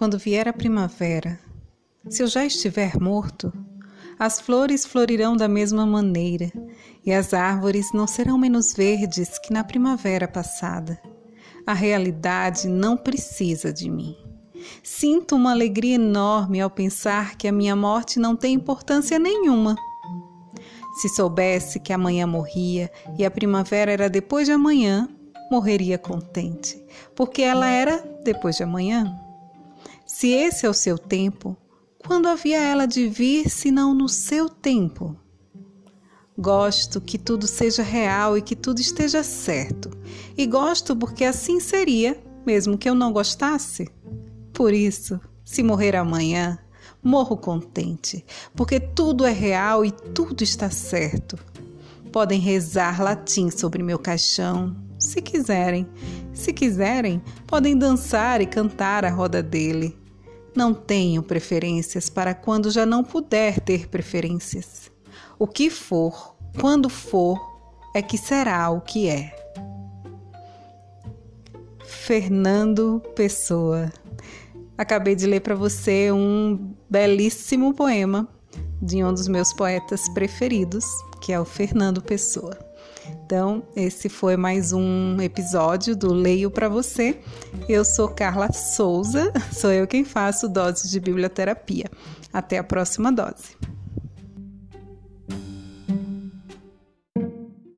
quando vier a primavera, se eu já estiver morto, as flores florirão da mesma maneira e as árvores não serão menos verdes que na primavera passada. A realidade não precisa de mim. Sinto uma alegria enorme ao pensar que a minha morte não tem importância nenhuma. Se soubesse que amanhã morria e a primavera era depois de amanhã, morreria contente, porque ela era depois de amanhã. Se esse é o seu tempo, quando havia ela de vir, senão no seu tempo? Gosto que tudo seja real e que tudo esteja certo. E gosto porque assim seria, mesmo que eu não gostasse. Por isso, se morrer amanhã, morro contente, porque tudo é real e tudo está certo. Podem rezar latim sobre meu caixão, se quiserem. Se quiserem, podem dançar e cantar à roda dele. Não tenho preferências para quando já não puder ter preferências. O que for, quando for, é que será o que é. Fernando Pessoa. Acabei de ler para você um belíssimo poema de um dos meus poetas preferidos, que é o Fernando Pessoa. Então, esse foi mais um episódio do Leio para você. Eu sou Carla Souza, sou eu quem faço doses de biblioterapia. Até a próxima dose.